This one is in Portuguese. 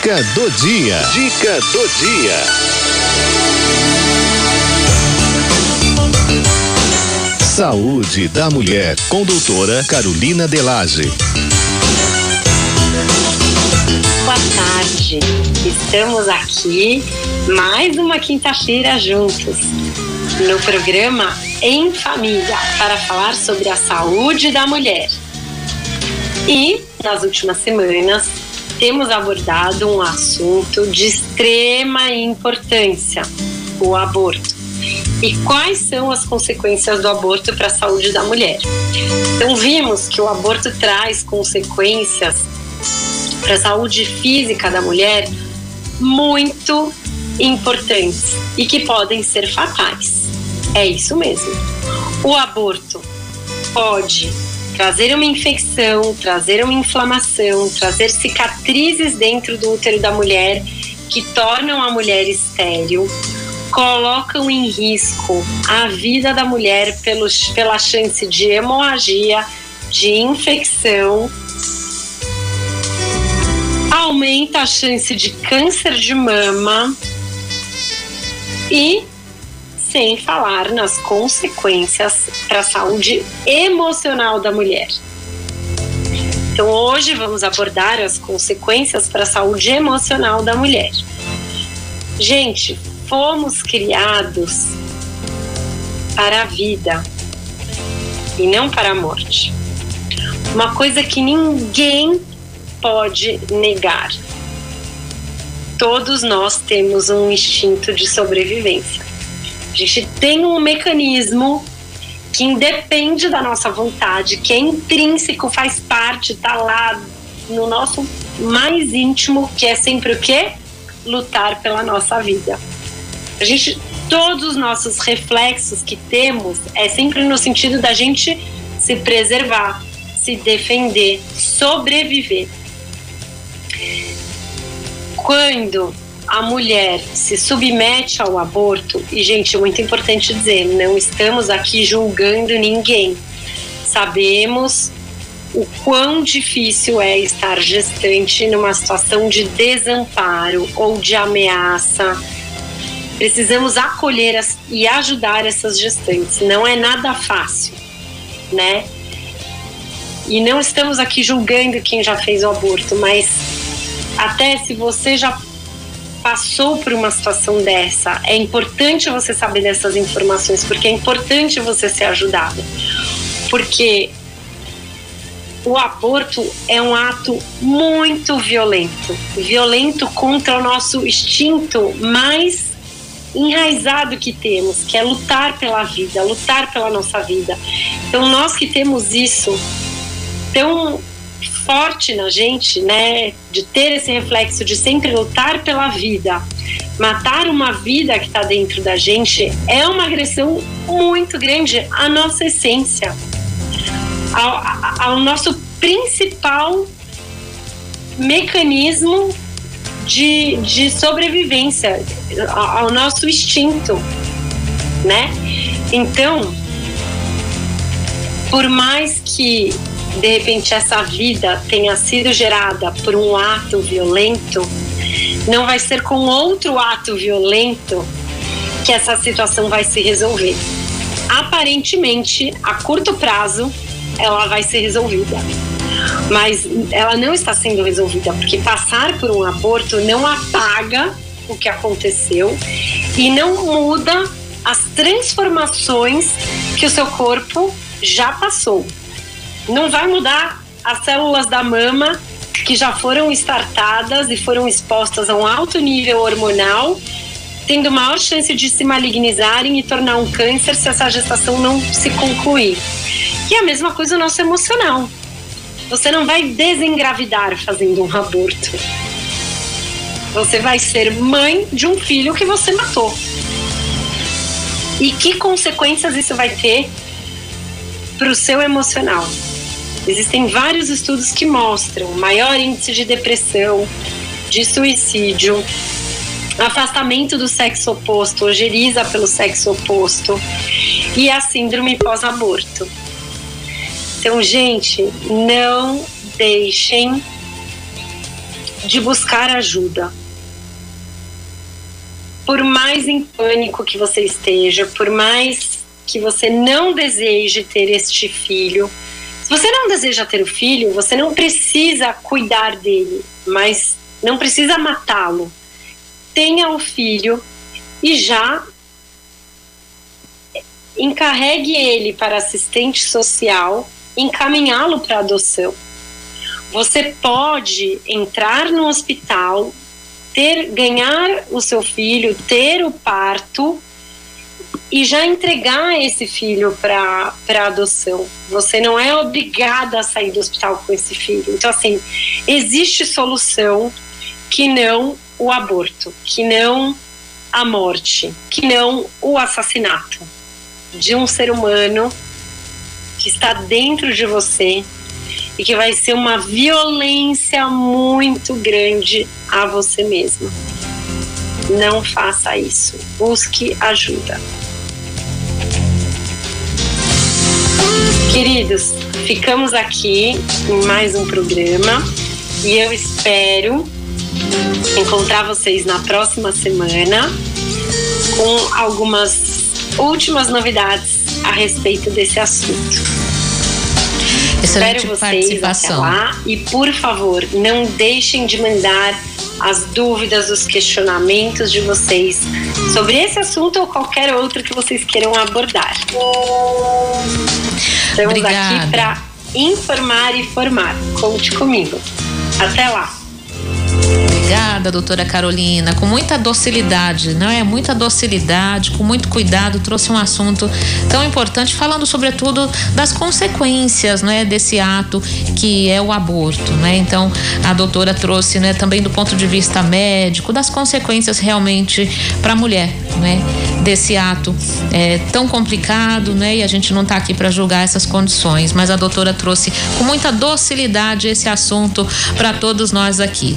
Dica do dia. Dica do dia. Saúde da mulher com doutora Carolina Delage. Boa tarde. Estamos aqui mais uma quinta-feira juntos no programa Em Família para falar sobre a saúde da mulher. E nas últimas semanas temos abordado um assunto de extrema importância: o aborto. E quais são as consequências do aborto para a saúde da mulher? Então, vimos que o aborto traz consequências para a saúde física da mulher muito importantes e que podem ser fatais. É isso mesmo. O aborto pode trazer uma infecção, trazer uma inflamação, trazer cicatrizes dentro do útero da mulher que tornam a mulher estéril, colocam em risco a vida da mulher pelos, pela chance de hemorragia, de infecção, aumenta a chance de câncer de mama e sem falar nas consequências para a saúde emocional da mulher. Então, hoje vamos abordar as consequências para a saúde emocional da mulher. Gente, fomos criados para a vida e não para a morte. Uma coisa que ninguém pode negar. Todos nós temos um instinto de sobrevivência. A gente tem um mecanismo que independe da nossa vontade, que é intrínseco, faz parte, tá lá no nosso mais íntimo, que é sempre o quê? Lutar pela nossa vida. A gente, todos os nossos reflexos que temos é sempre no sentido da gente se preservar, se defender, sobreviver. Quando a mulher se submete ao aborto, e gente, muito importante dizer, não estamos aqui julgando ninguém. Sabemos o quão difícil é estar gestante numa situação de desamparo ou de ameaça. Precisamos acolher as, e ajudar essas gestantes. Não é nada fácil, né? E não estamos aqui julgando quem já fez o aborto, mas até se você já passou por uma situação dessa, é importante você saber dessas informações, porque é importante você ser ajudado. Porque o aborto é um ato muito violento violento contra o nosso instinto mais enraizado que temos, que é lutar pela vida, lutar pela nossa vida. Então, nós que temos isso tão forte na gente, né, de ter esse reflexo de sempre lutar pela vida, matar uma vida que está dentro da gente é uma agressão muito grande à nossa essência, ao, ao nosso principal mecanismo de, de sobrevivência, ao nosso instinto, né? Então, por mais que de repente essa vida tenha sido gerada por um ato violento, não vai ser com outro ato violento que essa situação vai se resolver. Aparentemente, a curto prazo, ela vai ser resolvida. Mas ela não está sendo resolvida, porque passar por um aborto não apaga o que aconteceu e não muda as transformações que o seu corpo já passou não vai mudar as células da mama que já foram startadas e foram expostas a um alto nível hormonal, tendo maior chance de se malignizarem e tornar um câncer se essa gestação não se concluir. E a mesma coisa o nosso emocional. Você não vai desengravidar fazendo um aborto. Você vai ser mãe de um filho que você matou. E que consequências isso vai ter para o seu emocional? Existem vários estudos que mostram maior índice de depressão, de suicídio, afastamento do sexo oposto, ojeriza pelo sexo oposto e a síndrome pós-aborto. Então, gente, não deixem de buscar ajuda. Por mais em pânico que você esteja, por mais que você não deseje ter este filho, você não deseja ter o filho, você não precisa cuidar dele, mas não precisa matá-lo. Tenha o filho e já encarregue ele para assistente social, encaminhá-lo para adoção. Você pode entrar no hospital, ter, ganhar o seu filho, ter o parto e já entregar esse filho para adoção. Você não é obrigada a sair do hospital com esse filho. Então, assim, existe solução que não o aborto, que não a morte, que não o assassinato de um ser humano que está dentro de você e que vai ser uma violência muito grande a você mesmo. Não faça isso. Busque ajuda. Queridos, ficamos aqui em mais um programa e eu espero encontrar vocês na próxima semana com algumas últimas novidades a respeito desse assunto. Excelente Espero vocês até lá e por favor não deixem de mandar as dúvidas, os questionamentos de vocês sobre esse assunto ou qualquer outro que vocês queiram abordar. Estamos Obrigada. aqui para informar e formar. Conte comigo. Até lá. Obrigada, doutora Carolina. Com muita docilidade, não é? Muita docilidade, com muito cuidado, trouxe um assunto tão importante, falando sobretudo das consequências, não é, desse ato que é o aborto, né? Então, a doutora trouxe, né, também do ponto de vista médico, das consequências realmente para a mulher, né? Desse ato é, tão complicado, né? E a gente não está aqui para julgar essas condições, mas a doutora trouxe com muita docilidade esse assunto para todos nós aqui.